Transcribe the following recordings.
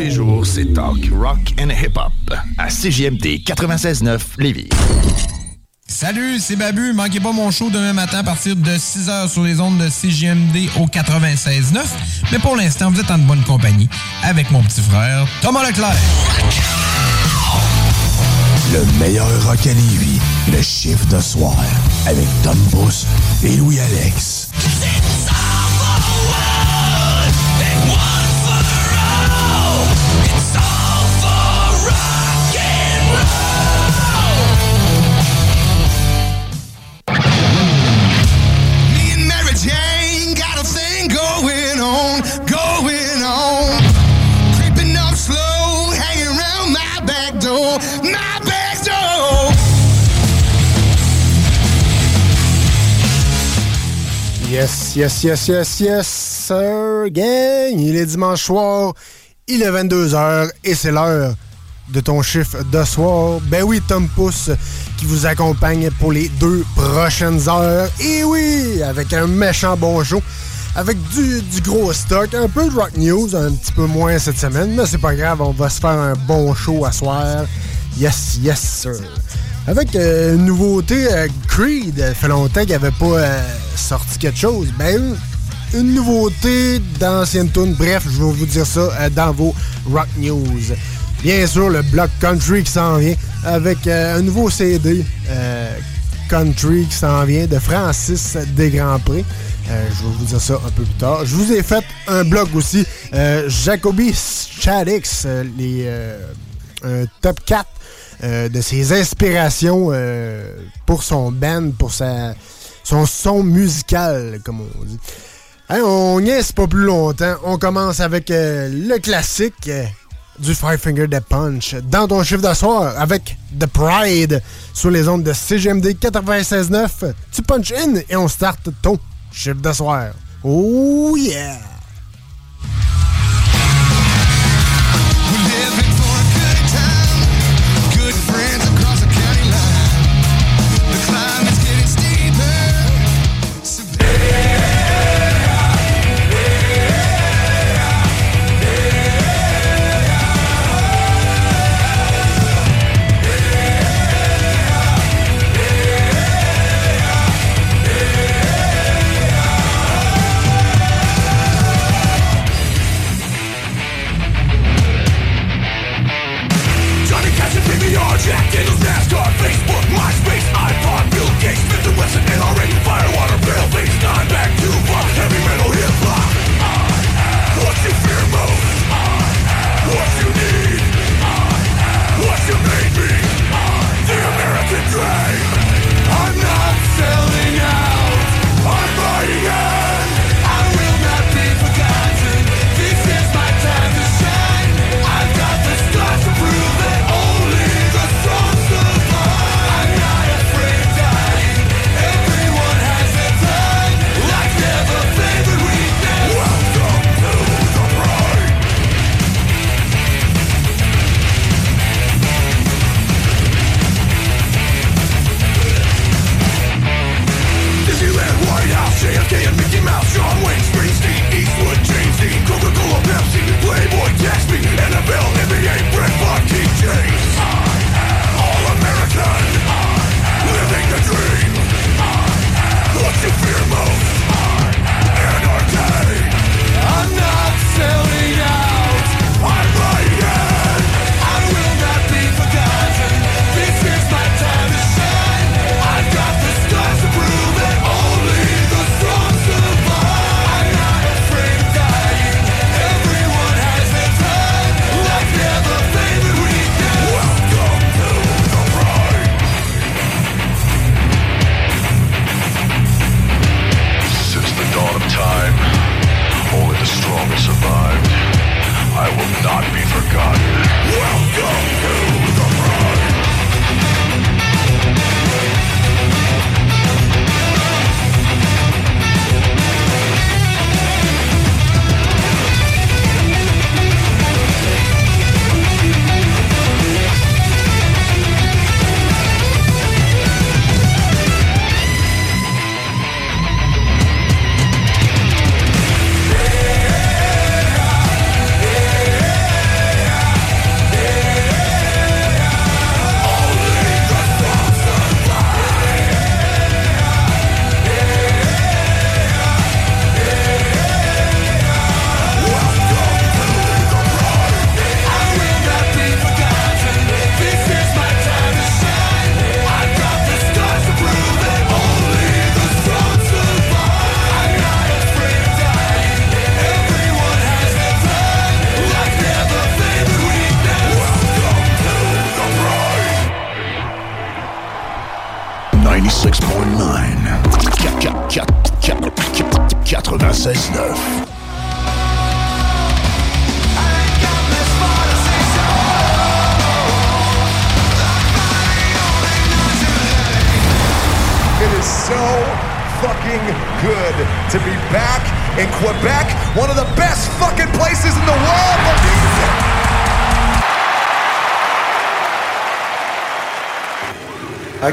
Les jours, c'est talk, rock and hip-hop à CJMD 96.9 Lévis. Salut, c'est Babu. Manquez pas mon show demain matin à partir de 6h sur les ondes de CJMD au 96.9. Mais pour l'instant, vous êtes en bonne compagnie avec mon petit frère Thomas Leclerc. Le meilleur rock à Lévis, le chiffre de soir avec Tom Bus et Louis-Alex. Me Yes, yes, yes, yes, yes, sir, gang. Il est dimanche soir, il est 22h et c'est l'heure de ton chiffre de soir. Ben oui, Tom Pousse qui vous accompagne pour les deux prochaines heures. Et oui, avec un méchant bon show. Avec du, du gros stock, un peu de rock news, un petit peu moins cette semaine, mais c'est pas grave, on va se faire un bon show à soir. Yes, yes, sir. Avec euh, une nouveauté, euh, Creed, ça fait longtemps qu'il avait pas euh, sorti quelque chose. Ben, une nouveauté d'ancienne tune. Bref, je vais vous dire ça dans vos Rock News. Bien sûr, le bloc country qui s'en vient avec un nouveau CD country qui s'en vient de Francis Desgrands-Pré. Euh, je vais vous dire ça un peu plus tard. Je vous ai fait un blog aussi, euh, Jacoby Chadix, les top 4 euh, de ses inspirations euh, pour son band, pour sa, son son musical, comme on dit. Hein, on niaise pas plus longtemps. On commence avec euh, le classique du Five Finger Punch dans ton chiffre de soir avec The Pride sur les ondes de CGMD 96.9. Tu punch in et on start ton chiffre de soir. Oh yeah!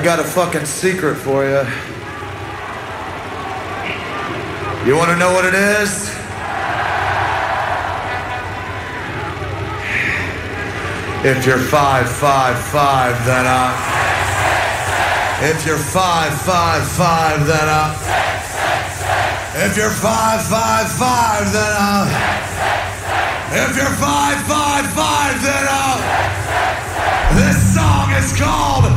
Got a fucking secret for you. You want to know what it is? If you're five, five, five, then I. If you're five, five, five, then I. If you're five, five, five, then I. If you're five, five, five, then I. This song is called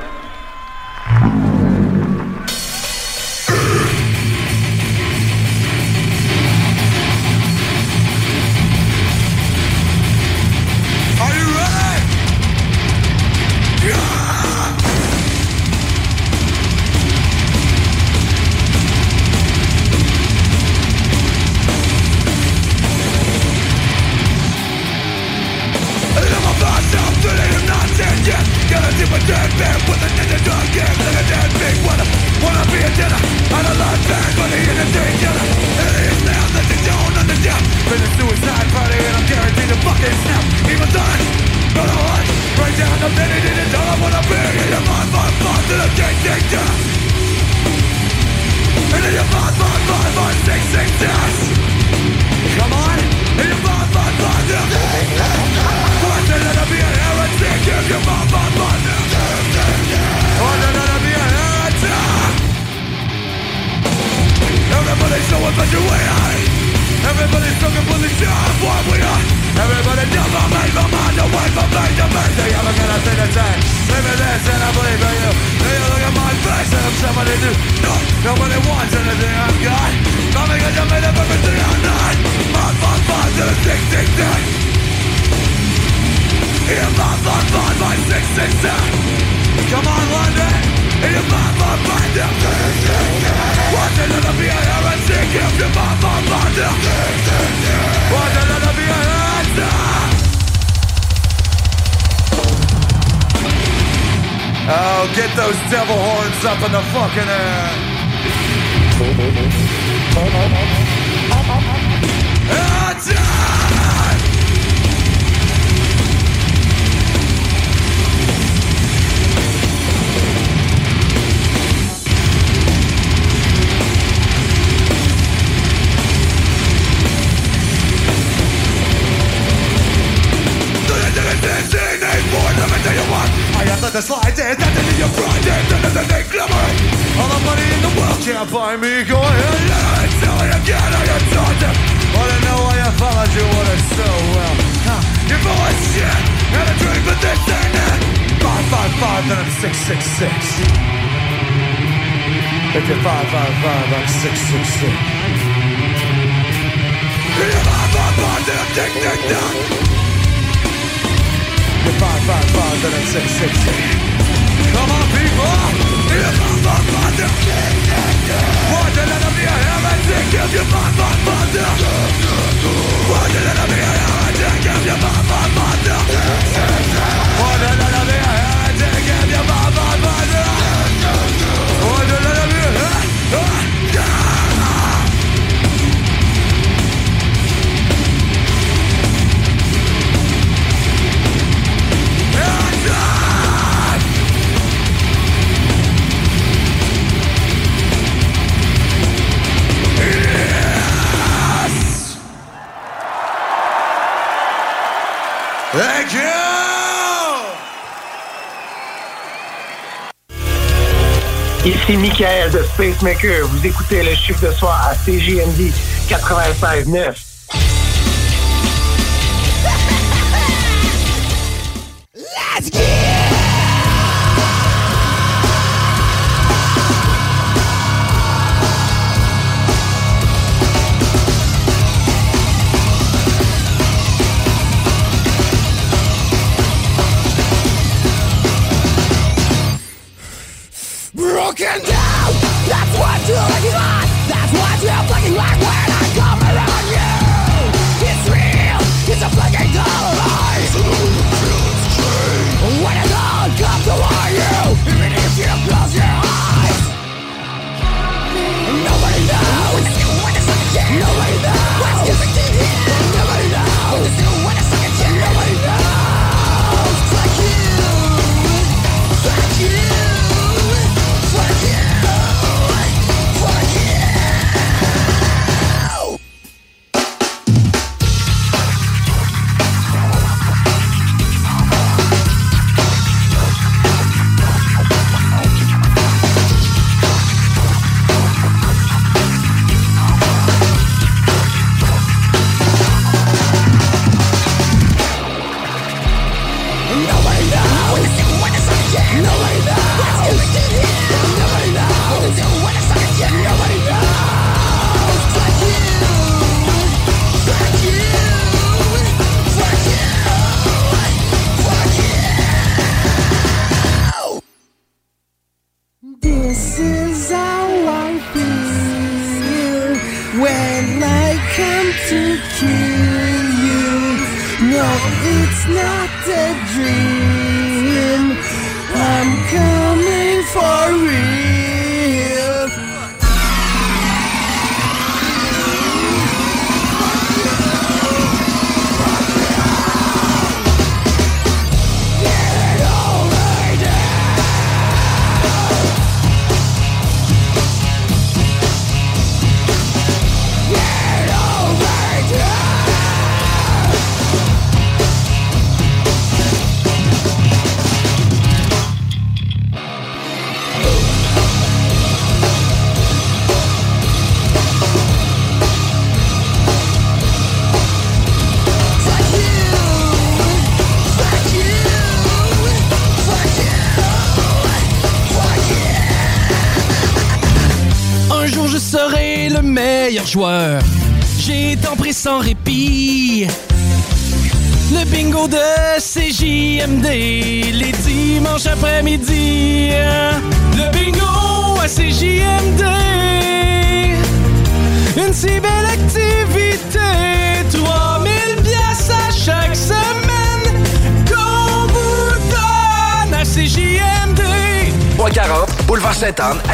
Oh, get those devil horns up in the fucking air. I the slide dance, nothing in your pride, there's nothing glimmering. All the money in the world can't buy me. Go ahead, it tell it again. I got taught it. Wanna know why I followed you what it so well? Huh, you're full of shit, and a drink, but this ain't it. Five, five, five, then I'm six, six, six. If you're five, five, five, I'm six, six, six. You're then I'm tick, tick, tock. 555 Come on, people! You motherfucker! Why the let me have a dick if you motherfucker? Why the let me have a dick if you motherfucker? Why the let me Ici Michael de Spacemaker. Vous écoutez le chiffre de soir à CGMD 96.9.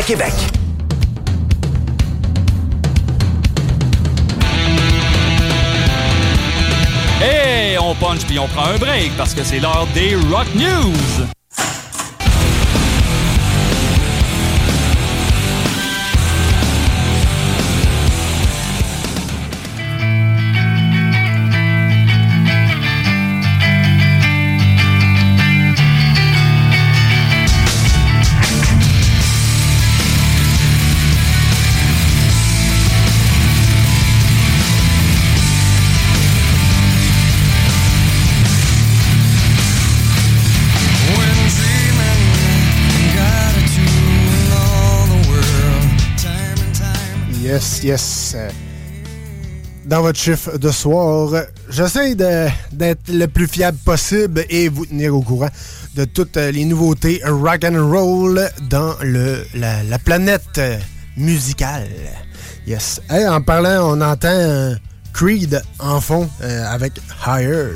Québec. Et on punch puis on prend un break parce que c'est l'heure des Rock News. yes. Dans votre chiffre de soir, j'essaie d'être le plus fiable possible et vous tenir au courant de toutes les nouveautés rock and roll dans le, la, planète musicale. Yes. En parlant, on entend Creed en fond euh, avec Higher.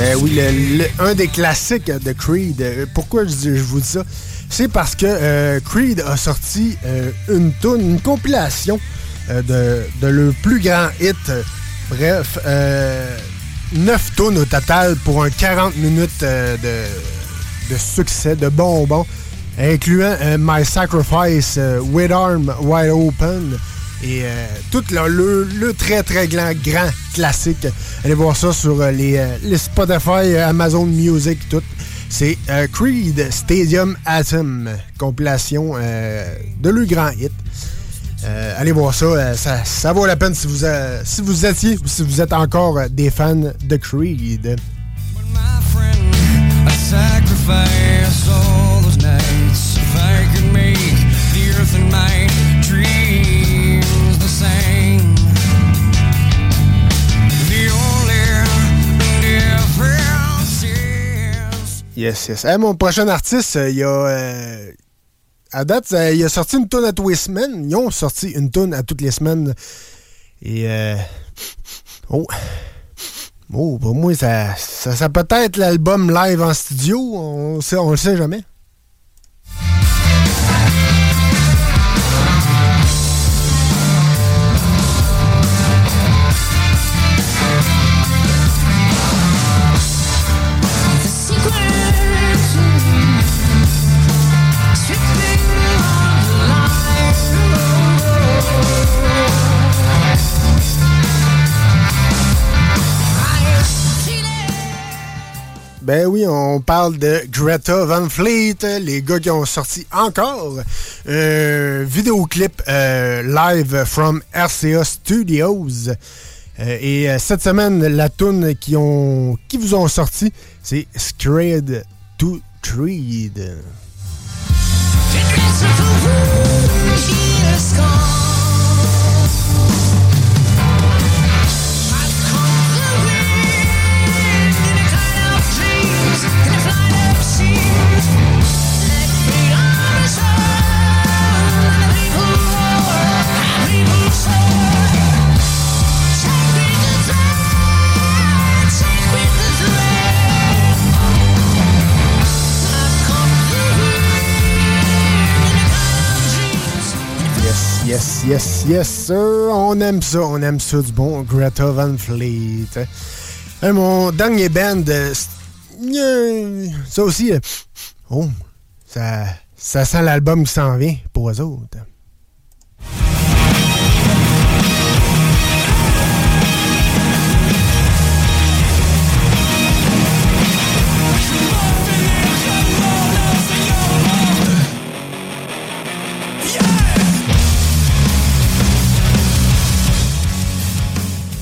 Ben oui, un des classiques de Creed. Euh, Pourquoi je, vous dis ça? C'est parce que euh, Creed a sorti euh, une tune, une compilation de, de leur plus grand hit. Bref, euh, 9 tunes au total pour un 40 minutes de, succès, de bonbons, incluant My Sacrifice, With Arm Wide Open et euh, tout le, le- très très grand, grand classique. Allez voir ça sur euh, les, euh, les Spotify, Amazon Music, tout. C'est Creed Stadium Atom, compilation de le grand hit. Allez voir ça, ça, vaut la peine si vous, si vous étiez ou si vous êtes encore des fans de Creed. Yes, yes. Mon prochain artiste, euh, il a. euh, à date, euh, il a sorti une tune à tous les semaines. Ils ont sorti une tune à toutes les semaines. Et. oh. Oh, pour moi, ça, ça, ça peut être l'album live en studio. On, on le sait jamais. Ben oui, on parle de Greta Van Fleet, les gars qui ont sorti encore un vidéoclip euh, live from RCA Studios. Euh, et euh, cette semaine, la tune qui ont qui vous ont sorti, c'est Scared to Treed. Yes, yes, yes, sir. On aime ça, on aime ça du bon Greta Van Fleet. Euh, mon dernier band, euh, euh, ça aussi, oh, ça, ça sent l'album qui s'en vient pour eux autres.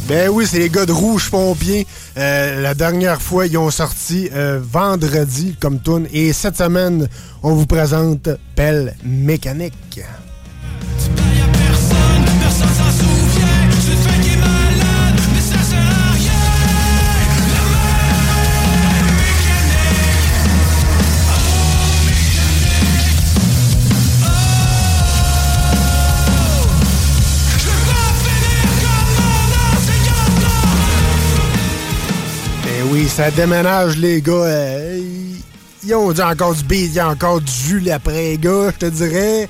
Ben oui, c'est les gars de Rouge Pompier. Euh, la dernière fois, ils ont sorti euh, vendredi comme tune. Et cette semaine, on vous présente Pelle Mécanique. Ça déménage, les gars. Euh, ils- ont dit encore du beat, il y a encore du jus après, gars, je te dirais.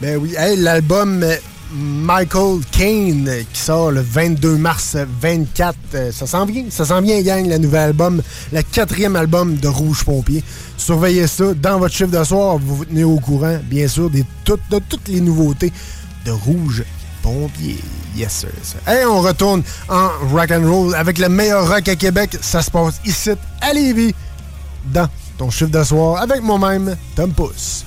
Ben oui, l'album euh, Michael Caine euh, qui sort le 22 mars 24. euh, ça s'en vient, ça s'en vient, gang, le nouvel album, le quatrième album de Rouge Pompier. Surveillez ça dans votre chiffre de soir, vous vous tenez au courant, bien sûr, de toutes les nouveautés de Rouge Pompier. Yes, sir. sir. Hey, on retourne en rock and roll avec le meilleur rock à Québec. Ça se passe ici, à Lévis, dans ton chiffre de soir, avec moi-même, Tom Pousse.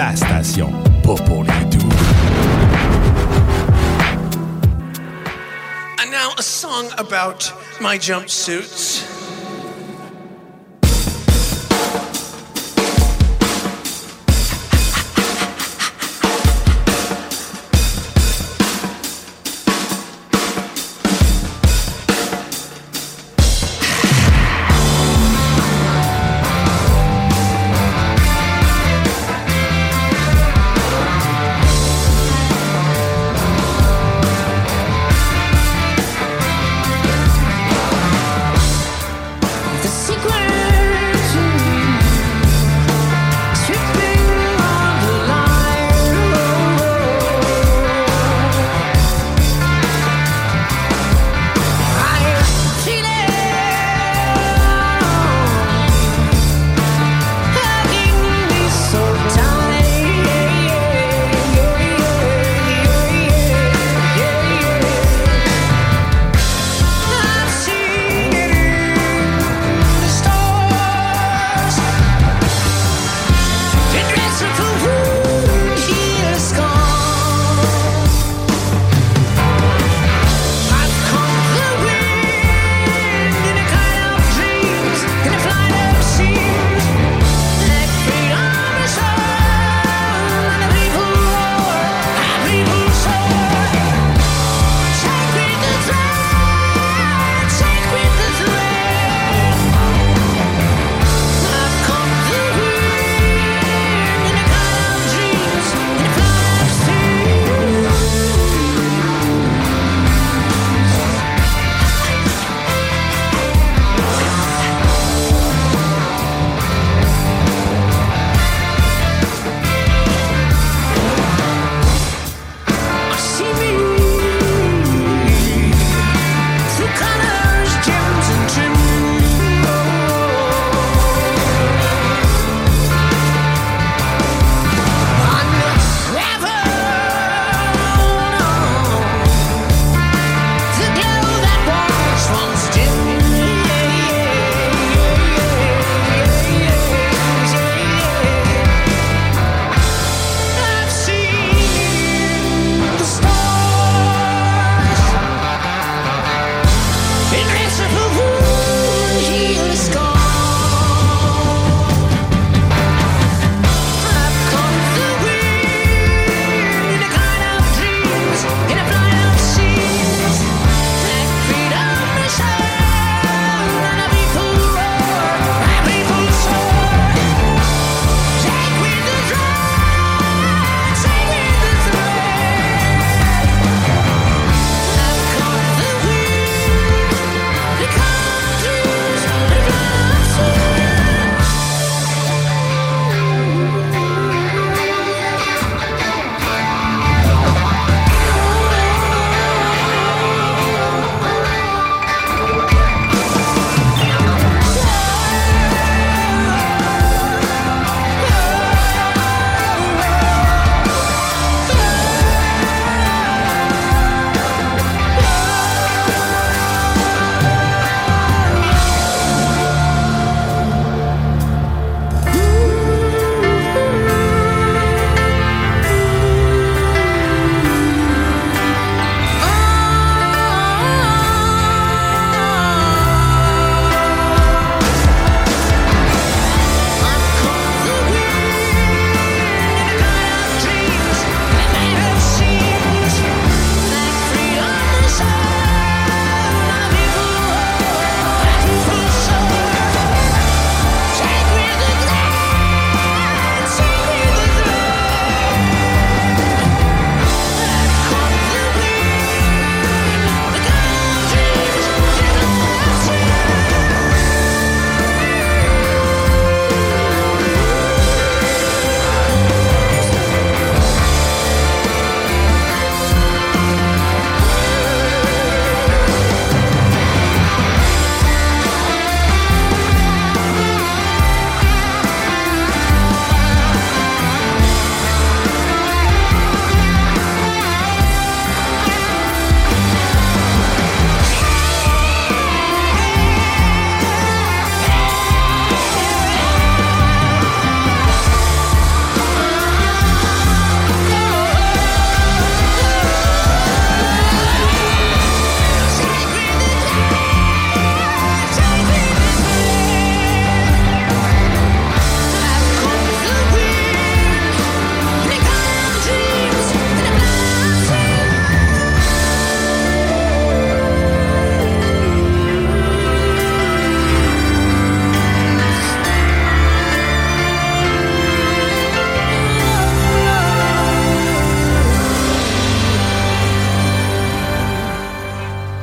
la station, pas pour les doux. And now a song about my jumpsuits.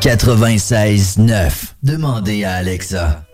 96.9. Demandez à Alexa.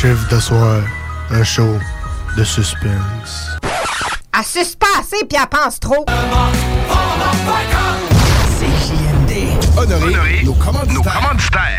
chiffre de soir, un show de suspense. À suspenser puis à pense trop. C'est JMD. Honoré, Honoré nos commanditaires. Nos commanditaires.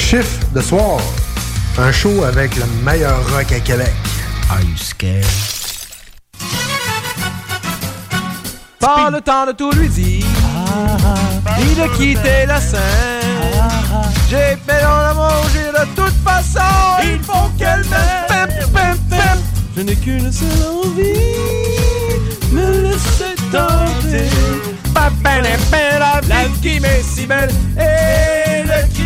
chiffre de soir. Un show avec le meilleur rock à Québec. Are you scared? Pas le temps de tout lui dire, ni ah, ah, de quitter la ah, scène. J'ai fait dans l'amour, j'ai de toute façon, il faut qu'elle m'aime. Je n'ai qu'une seule envie, me laisser tenter. Pas belle et belle, la vie qui m'est si belle. Eh,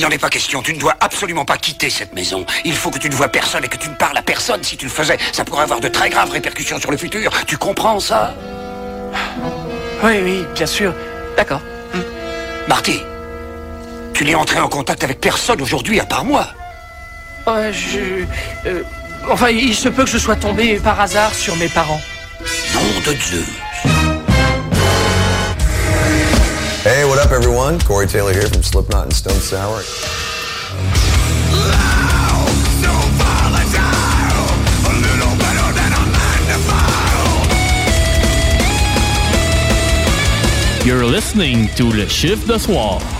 Il n'en est pas question. Tu ne dois absolument pas quitter cette maison. Il faut que tu ne vois personne et que tu ne parles à personne. Si tu le faisais, ça pourrait avoir de très graves répercussions sur le futur. Tu comprends ça? Oui, oui, bien sûr. D'accord. Marty, tu n'es entré en contact avec personne aujourd'hui à part moi. Ouais, je... euh, enfin, il se peut que je sois tombé par hasard sur mes parents. Nom de Dieu. Hey, what up, everyone? Corey Taylor here from Slipknot and Stone Sour. You're listening to Le Chiffre de Soir.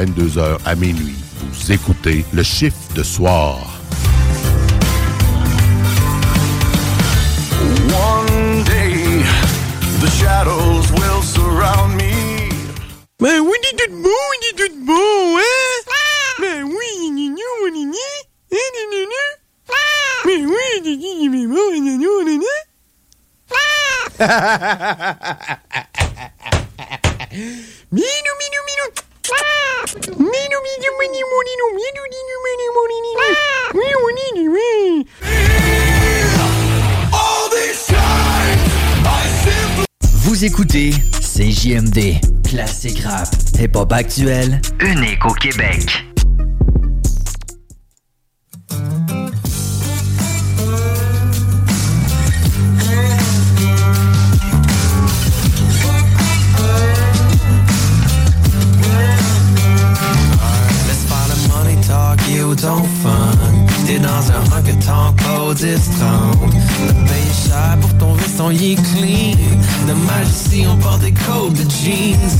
22h à minuit. Vous écoutez le chiffre de soir. One day, the shadows will surround me. Oui, il est tout il est tout hein? Ben oui, il est il est il est nu. Ben oui, il est beau, il est il. Minou, minou, minou. Vous écoutez CJMD, classique rap, hip-hop actuel, unique au Québec. autant fun. J'étais dans un rock and talk, oh, trône. Pour ton veston, est clean. Dommage ici, on porte des codes de jeans.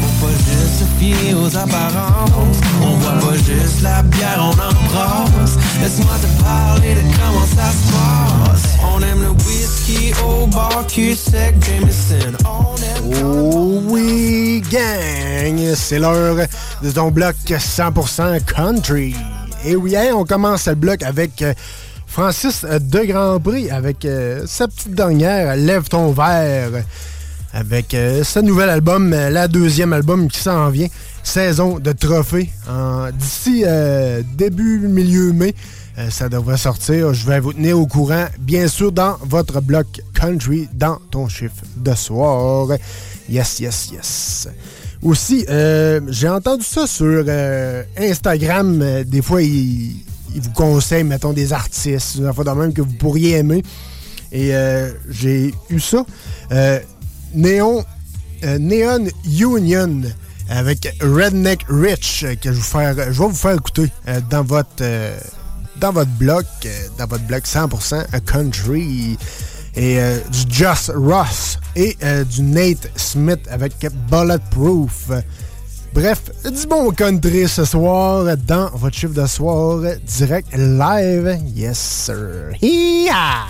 Faut pas juste se fier aux apparences. On boit pas juste la bière, on embrasse. Laisse-moi te parler de comment ça se passe. On aime le whisky au bar, cul sec, Jameson. On aime Oh oui, gang! C'est l'heure de ton bloc 100% country. Et oui, hein, on commence le bloc avec euh, Francis de Grand Prix, avec euh, sa petite dernière, Lève ton verre, avec euh, ce nouvel album, euh, la deuxième album qui s'en vient, Saison de trophée. D'ici début, milieu mai, ça devrait sortir. Je vais vous tenir au courant, bien sûr, dans votre bloc country, dans ton chiffre de soir. Yes, yes, yes. Aussi, j'ai entendu ça sur Instagram. Des fois, ils ils vous conseillent, mettons, des artistes, une fois de même que vous pourriez aimer. Et euh, j'ai eu ça. Euh, Néon, euh, Neon Union avec Redneck Rich euh, que je, vous faire, je vais vous faire écouter dans votre dans votre bloc, dans votre bloc 100% country et du Joss Ross et du Nate Smith avec Bulletproof. Bref, du bon country ce soir dans votre chiffre de soir direct live. Yes, sir. Yeah!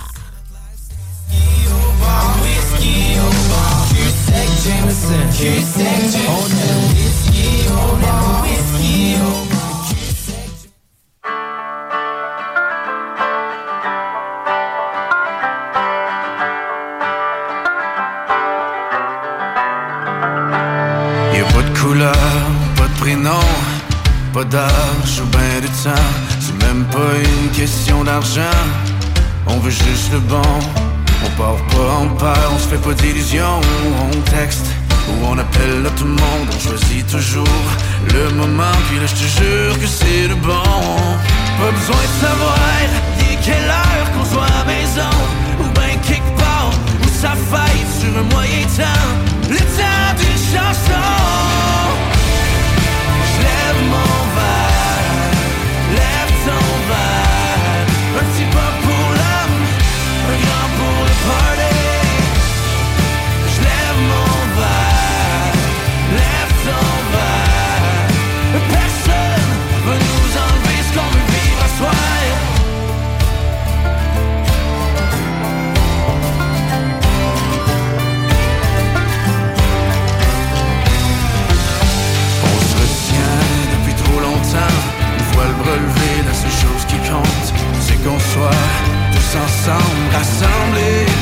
Pas d'âge ou ben de temps. C'est même pas une question d'argent, on veut juste le bon. On part pas en paire, on se fait pas d'illusions. On texte ou on appelle à tout le monde. On choisit toujours le moment, puis là je te jure que c'est le bon. Pas besoin de savoir, est quelle heure qu'on soit à la maison, ou ben quelque part où ça faille sur un moyen temps. Le temps d'une chanson. Futur assemblée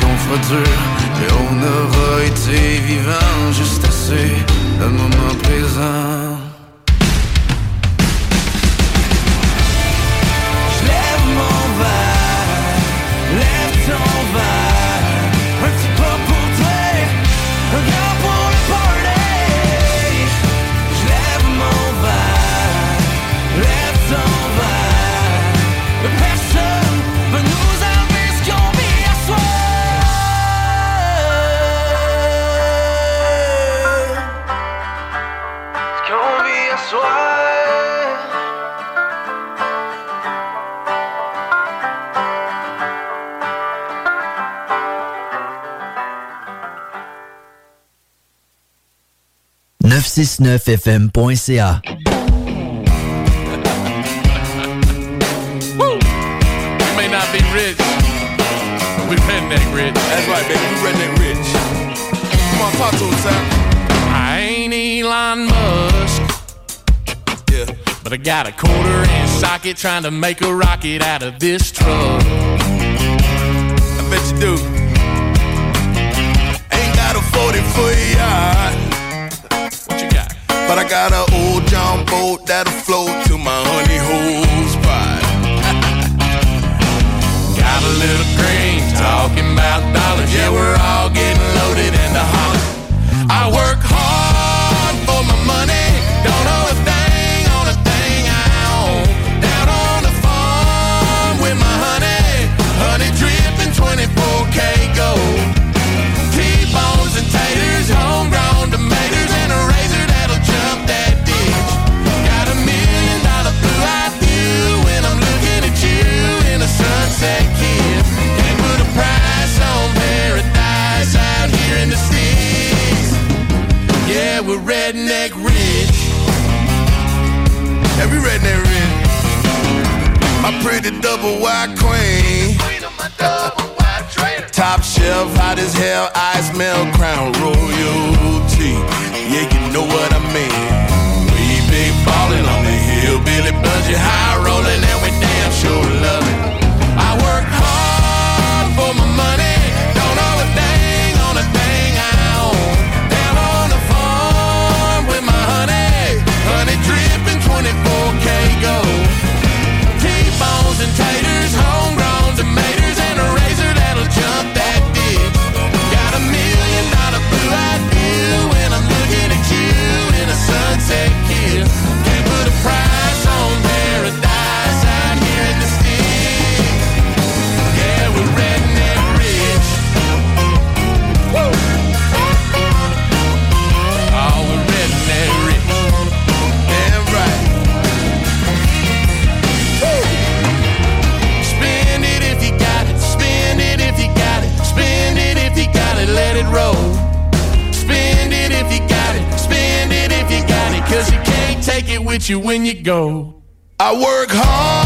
qu'on fera dur, mais on aura été vivant juste assez. Le moment 969fm.ca. We may not be rich, but we redneck rich. That's right, baby. We redneck rich. Come on, talk to us, Sam. I ain't Elon Musk. Yeah. But I got a quarter inch socket trying to make a rocket out of this truck. I bet you do. Ain't got a 40 foot yacht. But I got an old John boat that'll float to my honey hole spot. Got a little green talking about dollars. Yeah, we're all getting loaded into hollers. I work hard pretty double wide queen. Top shelf, hot as hell, I smell crown royalty. Yeah, you know what I mean. We big ballin' on the hillbilly budget, high rollin' and we damn sure with you when you go. I work hard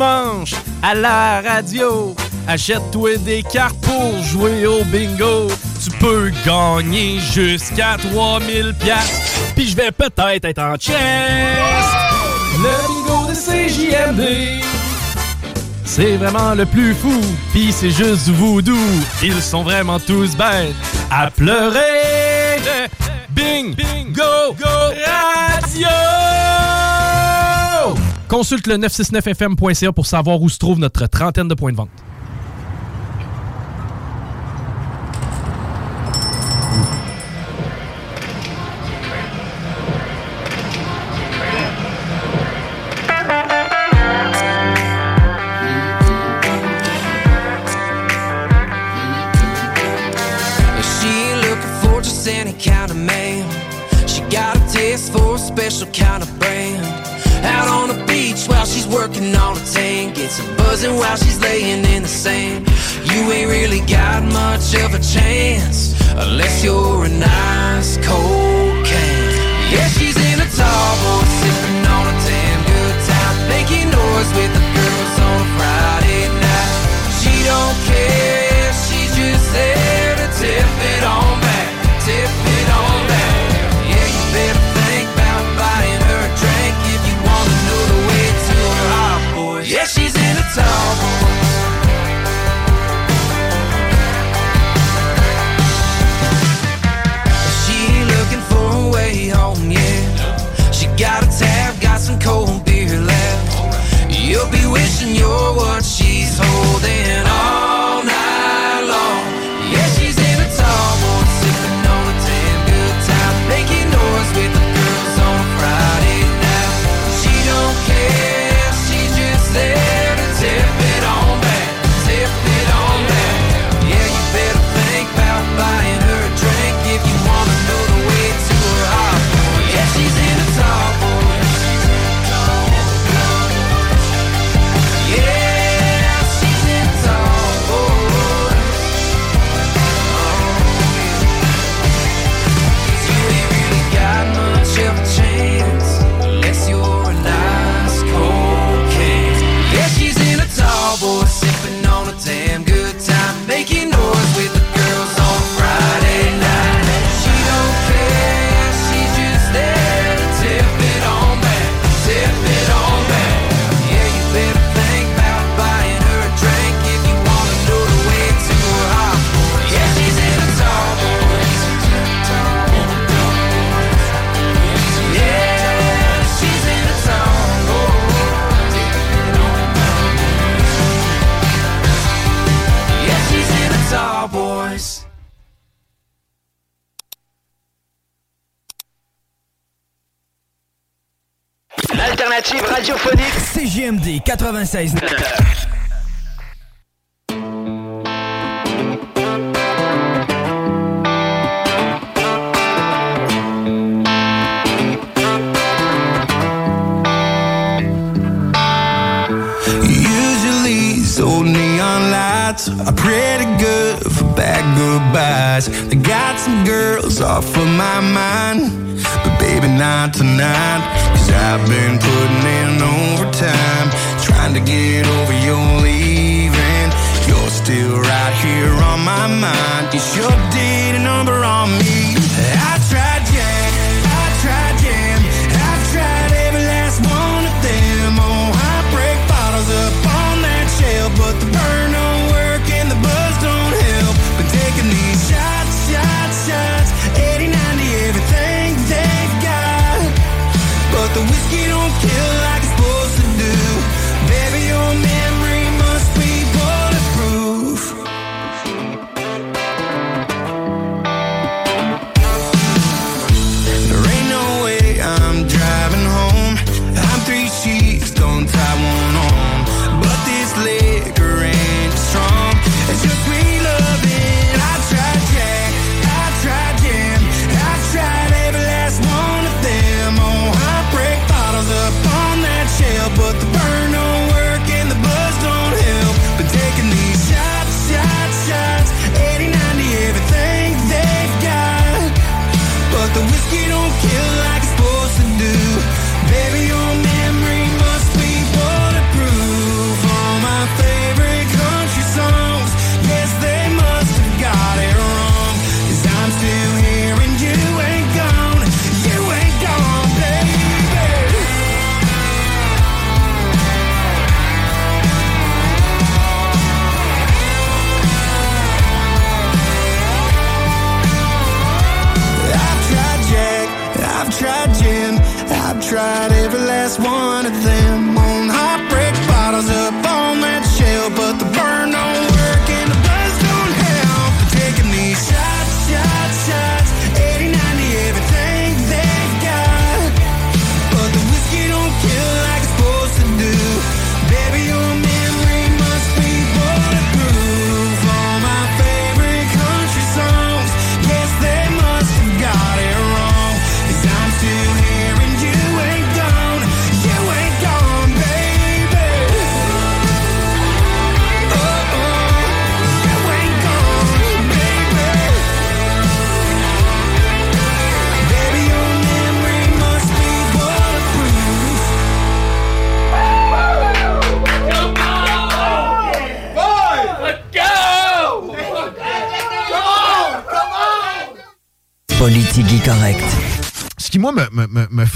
dimanche à la radio. Achète-toi des cartes pour jouer au bingo. Tu peux gagner jusqu'à 3000 piastres. Puis je vais peut-être être en chest. Le bingo de CJMD. C'est vraiment le plus fou, pis c'est juste voodoo. Ils sont vraiment tous bêtes à pleurer. Bing, bingo, go, radio! Consulte le 969fm.ca pour savoir où se trouve notre trentaine de points de vente. working all the tank Gets a buzzing while she's laying in the sand You ain't really got much of a chance Unless you're a nice cold can Yeah, she's in a tall boy Sipping on a damn good time Making noise with a. 96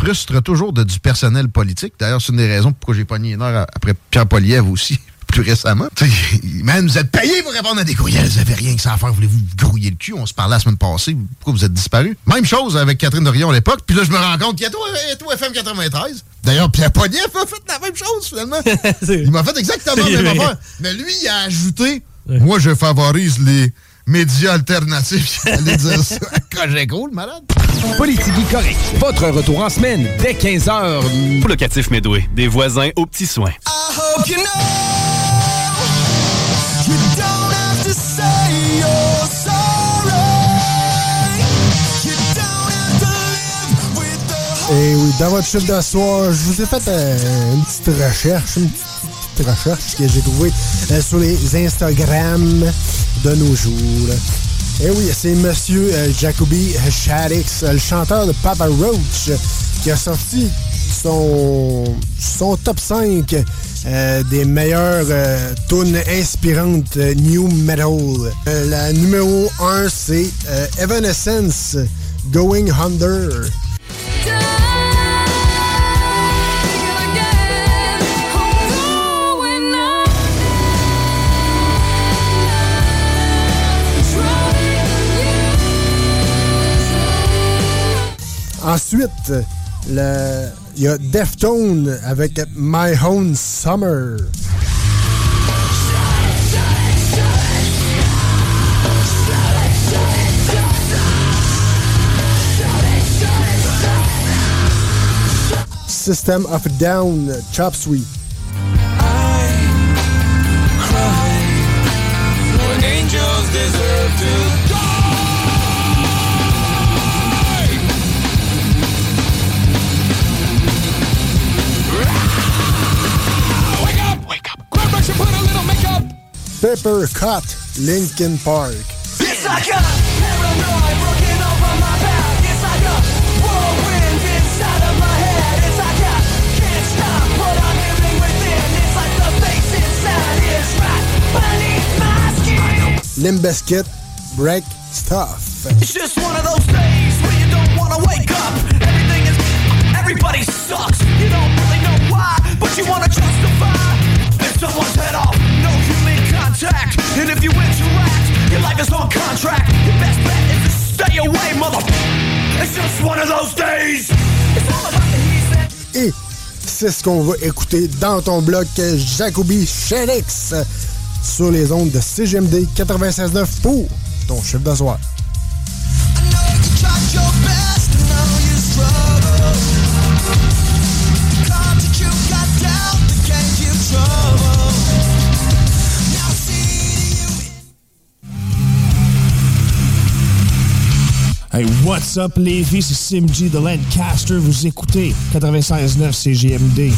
frustre toujours de du personnel politique. D'ailleurs, c'est une des raisons pourquoi j'ai pogné une heure après Pierre Poliev aussi, plus récemment. Man, vous êtes payé pour répondre à des courriels. Vous avez rien que ça à faire. Voulez-vous vous grouiller le cul? On se parlait la semaine passée. Pourquoi vous êtes disparu? Même chose avec Catherine Dorion à l'époque. Puis là, je me rends compte qu'il y a tout, tout FM 93. D'ailleurs, Pierre Poliev a fait la même chose, finalement. il m'a fait exactement la même affaire. Mais lui, il a ajouté Moi, je favorise les médias alternatifs. J'allais dire ça Cogeco, le malade. Politique correct. Votre retour en semaine dès 15h. Pour locatif Medway, des voisins aux petits soins. hope you know you don't have to say you're sorry. You don't have to live with the Et oui, dans votre chiffre de soir, je vous ai fait euh, une petite recherche, une petite, petite recherche que j'ai trouvée euh, sur les Instagram de nos jours. Et oui, c'est Monsieur euh, Jacoby Shaddix, euh, le chanteur de Papa Roach, qui a sorti son, son top 5 euh, des meilleures euh, tunes inspirantes new metal. La numéro 1, c'est Evanescence, Going Under. Ensuite, il y a Deftone avec My Own Summer. System of Down, Chop Suey. Pepper Cut, Linkin Park. It's like a paranoid looking over my back. It's like a whirlwind inside of my head. It's like I can't stop what I'm hearing within. It's like the face inside is right beneath my skin. Limbiskit, Break Stuff. It's just one of those days where you don't want to wake up. Everything is. Everybody sucks. You don't really know why, but you want to Et c'est ce qu'on va écouter dans ton bloc Jacoby Shelix sur les ondes de CGMD 96.9 pour ton chiffre de Hey, what's up, filles? C'est Sim G de Lancaster. Vous écoutez 96.9 CGMD.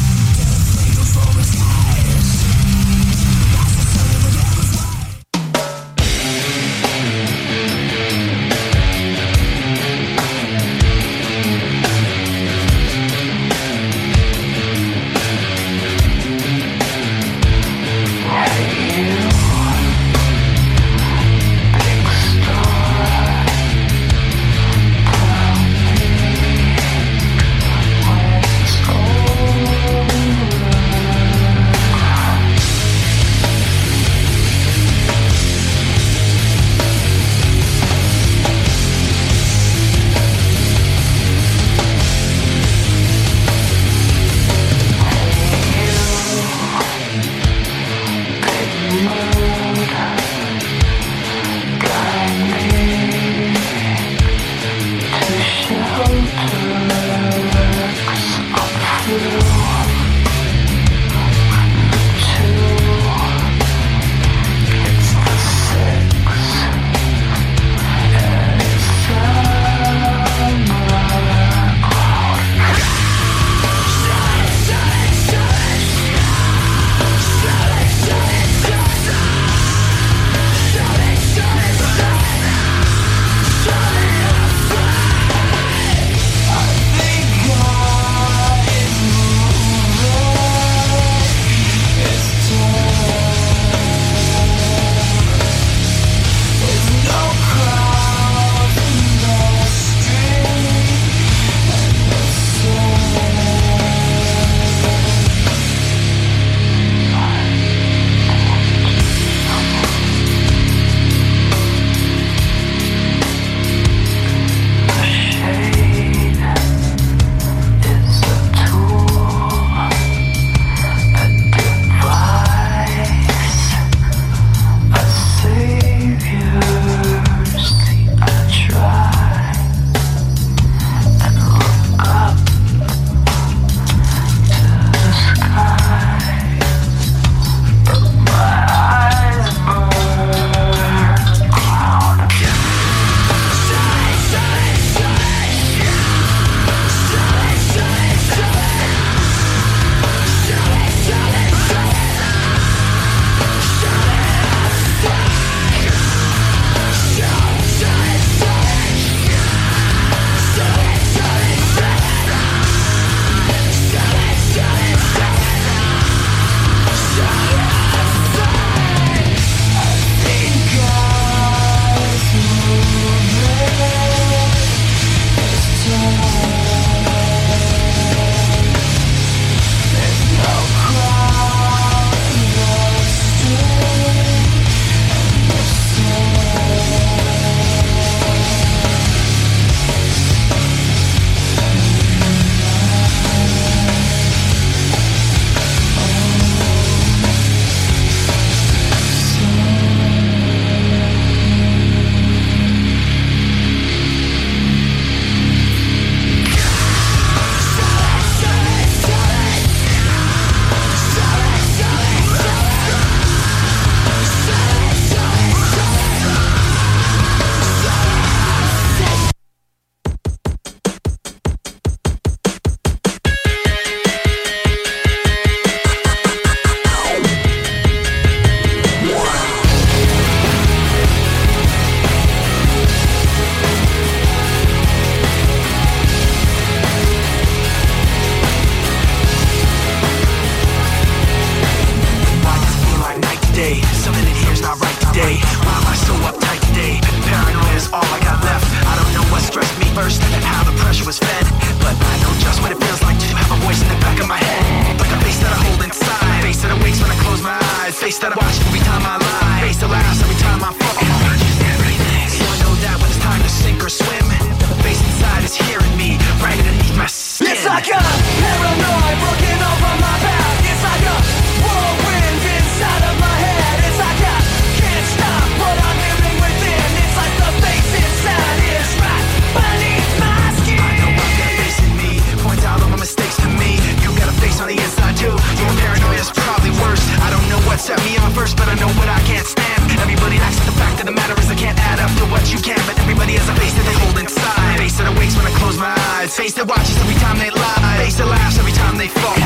God set me up first, but I know what I can't stand. Everybody acts, but the fact of the matter is I can't add up to what you can. But everybody has a face that they hold inside. Face that awakes when I close my eyes. Face that watches every time they lie. Face that laughs every time they fall.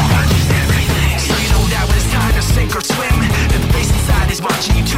So you know that when it's time to sink or swim, that the face inside is watching you.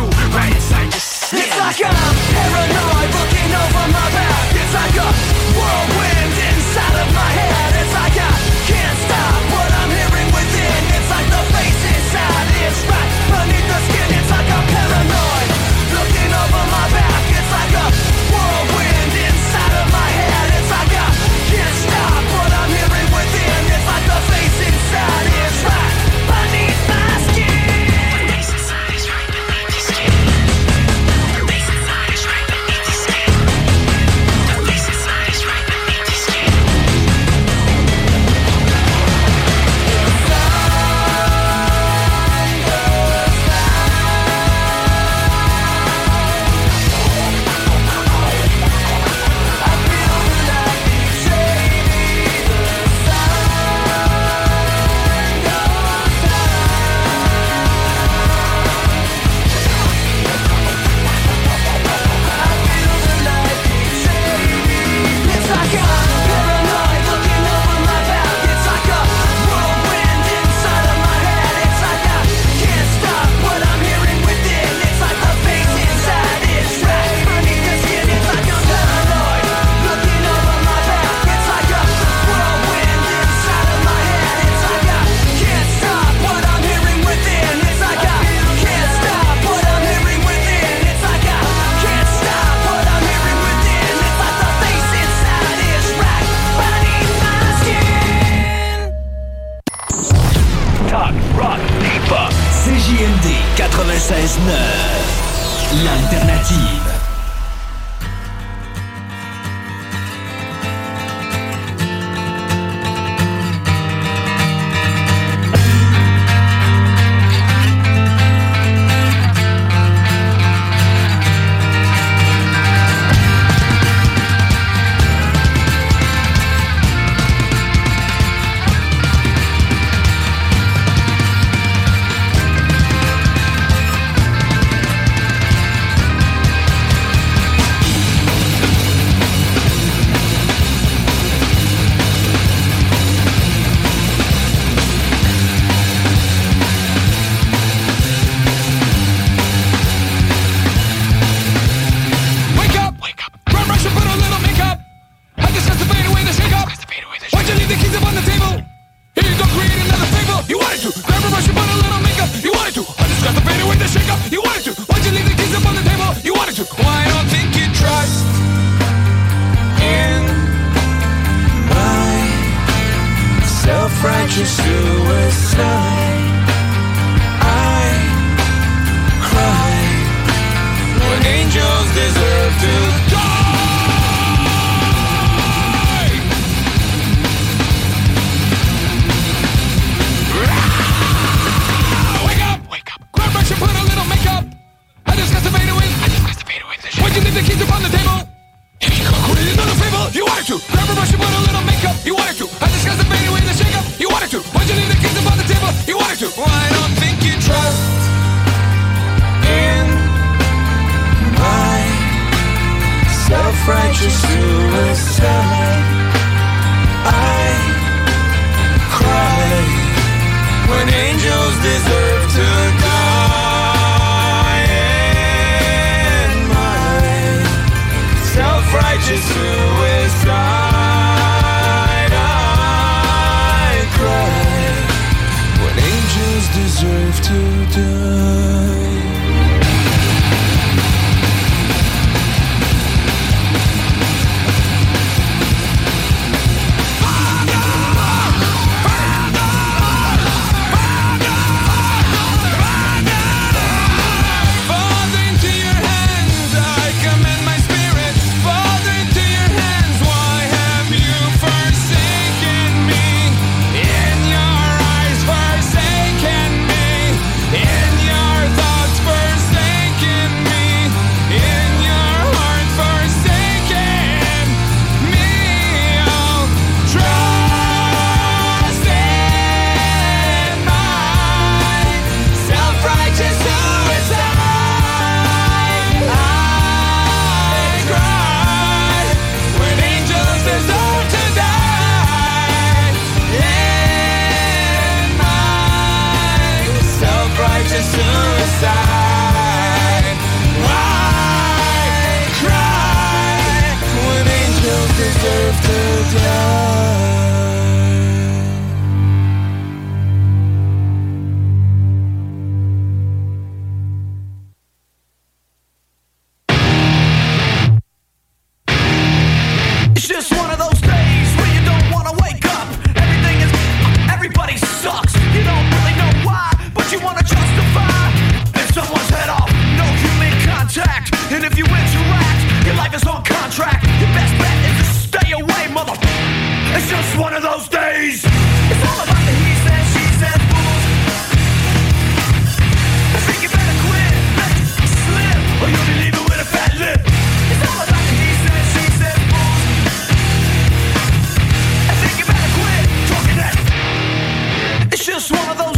just one of those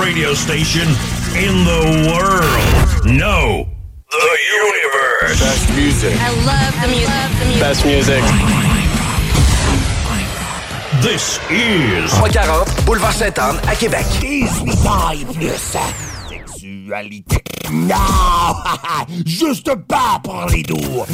radio station in the world. No, the universe. Best music. I love the music. Love the music. Best music. This is 340 Boulevard Sainte-Anne à Québec. 18 ans plus. Sexualité. Non! Juste pas pour les doux.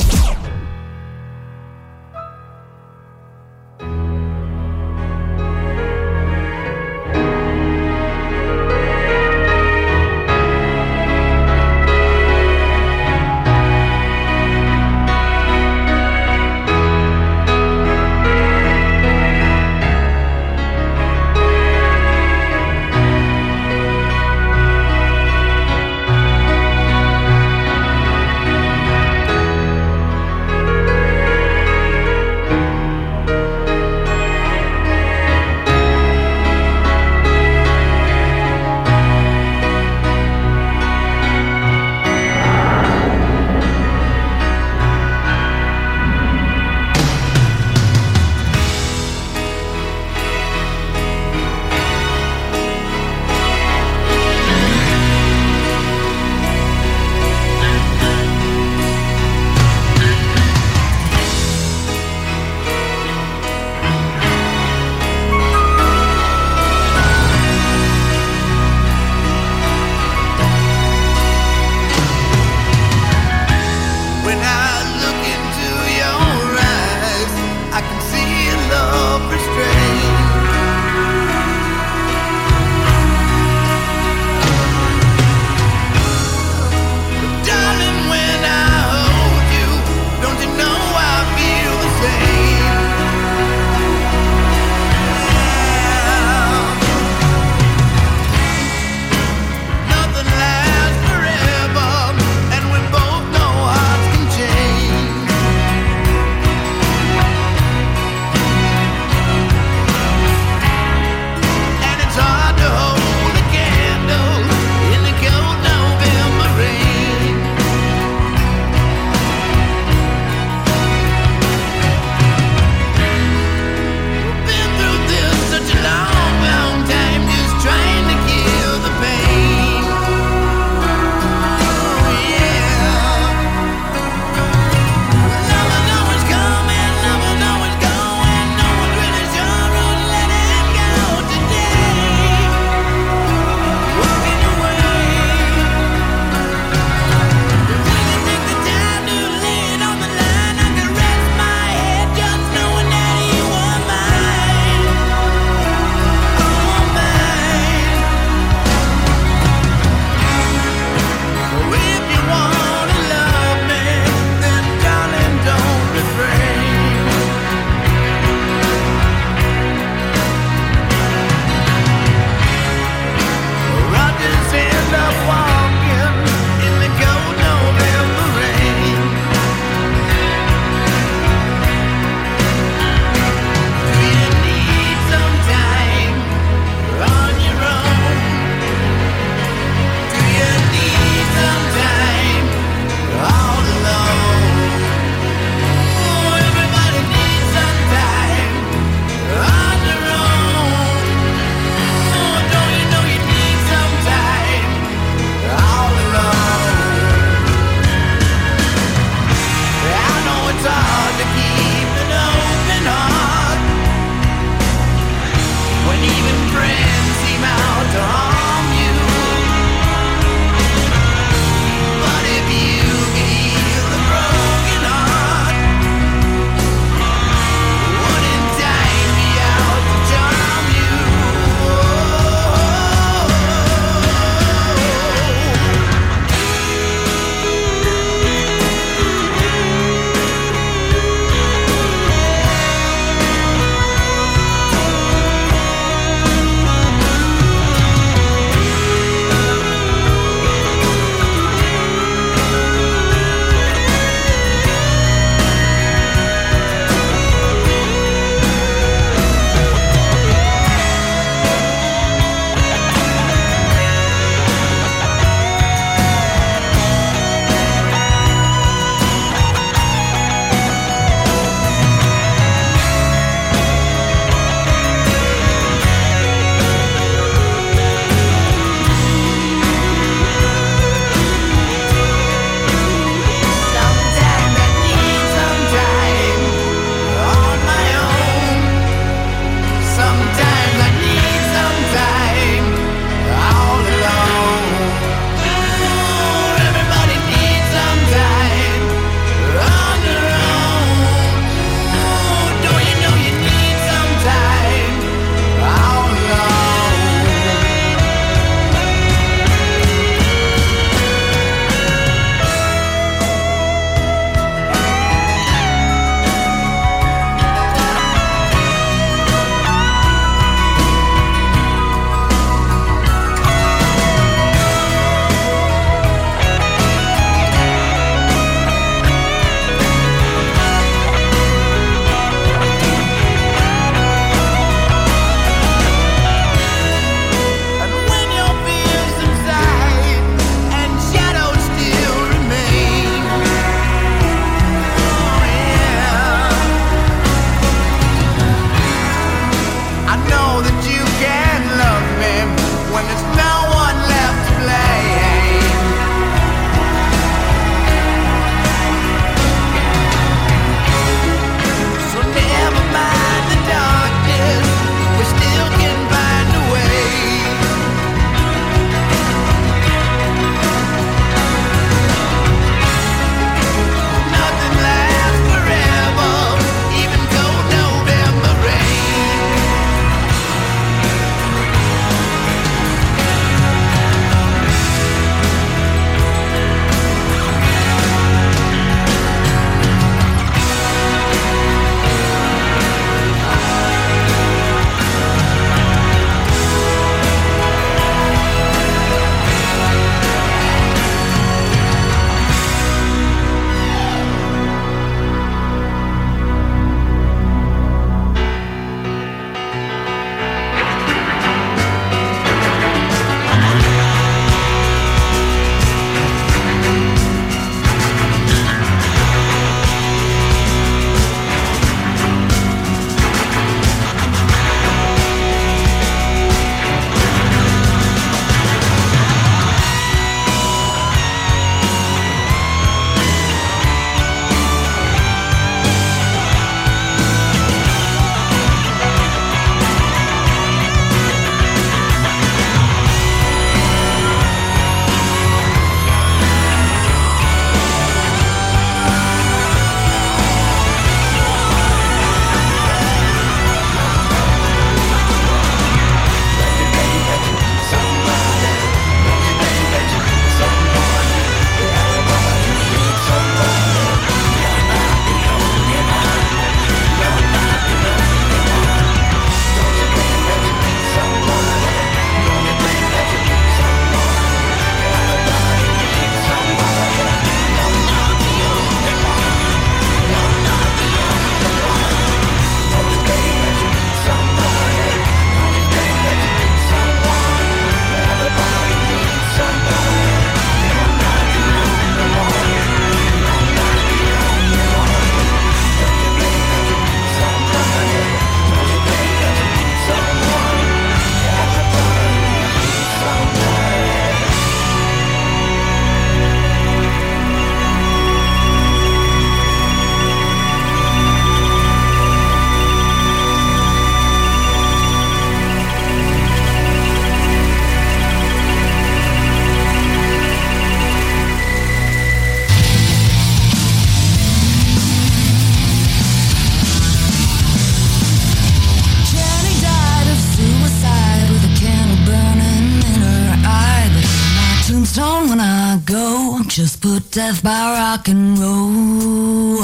By rock and roll.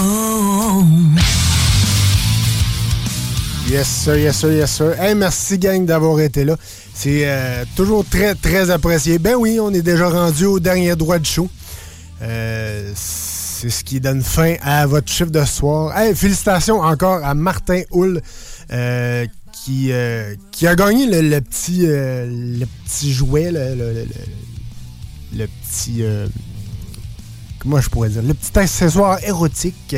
Yes, sir, yes, sir, yes, sir. Hey, merci, gang, d'avoir été là. C'est euh, toujours très, très apprécié. Ben oui, on est déjà rendu au dernier droit de show. Euh, c'est ce qui donne fin à votre chiffre de soir. Hey, félicitations encore à Martin Hull, euh, qui, qui a gagné le, petit, le petit jouet, le- le petit... comment je pourrais dire? Le petit accessoire érotique.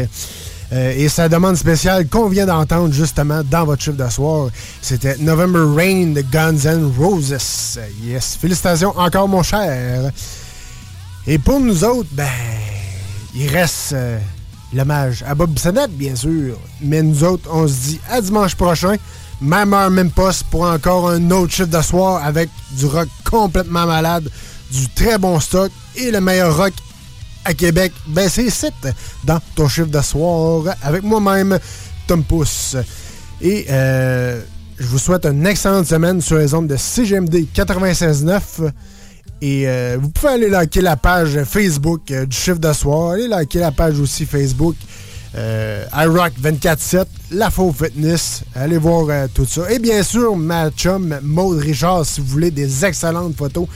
Euh, et sa demande spéciale qu'on vient d'entendre justement dans votre chiffre de c'était November Rain de Guns N' Roses. Yes, félicitations encore mon cher. Et pour nous autres, ben, il reste euh, l'hommage à Bob Bissonnette, bien sûr. Mais nous autres, on se dit à dimanche prochain, même heure, même poste, pour encore un autre chiffre de avec du rock complètement malade, du très bon stock et le meilleur rock à Québec. Ben, c'est ici, dans ton chiffre de soir, avec moi-même, Tom Pousse. Et euh, je vous souhaite une excellente semaine sur les ondes de CGMD 96.9. Et euh, vous pouvez aller liker la page Facebook euh, du chiffre de soir. Allez liker la page aussi Facebook iRock 24-7, La Faux Fitness. Allez voir tout ça. Et bien sûr, ma chum Maude Richard, si vous voulez des excellentes photos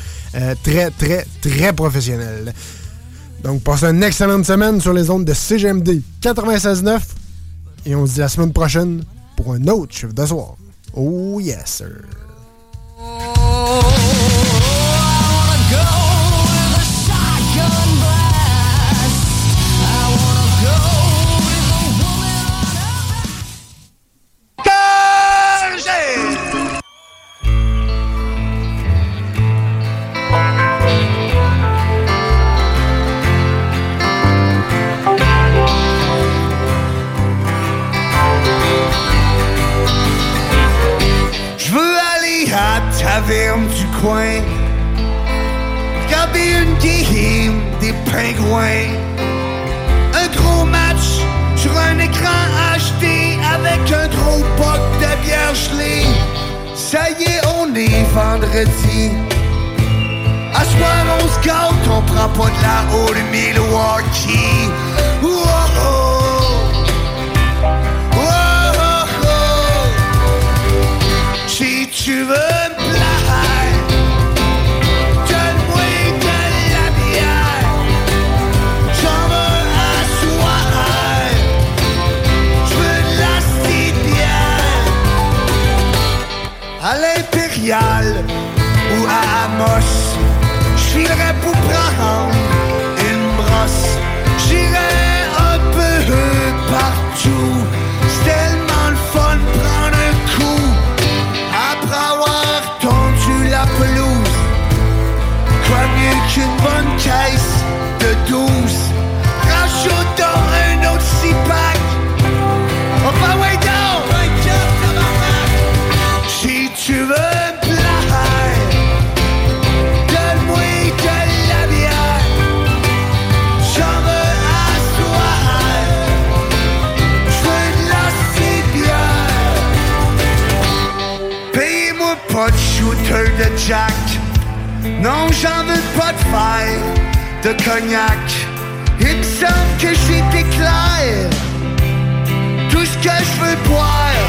très, très, très professionnelles. Donc, passez une excellente semaine sur les ondes de CGMD 96.9. Et on se dit la semaine prochaine pour un autre chiffre de soir. Oh yes, sir. Taverne du coin. Regarder une game des pingouins. Un gros match sur un écran HD avec un gros poc de bière gelée. Ça y est, on est vendredi. À soir, on se gâte, on prend pas de la haut de Milwaukee. Oh. Oh, oh, oh. Si tu veux à Amos, je filerais pour prendre une brosse. J'irais un peu partout. C'est tellement le fun de prendre un coup. Après avoir tondu la pelouse, quoi mieux qu'une bonne caisse de douze? Non, j'en veux pas de fer, de cognac. Il me semble que j'étais clair. Tout ce que je veux boire,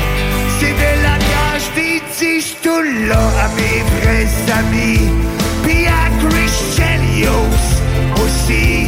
c'est de la gage des tiges tout là à mes vrais amis. Puis à Christelios aussi.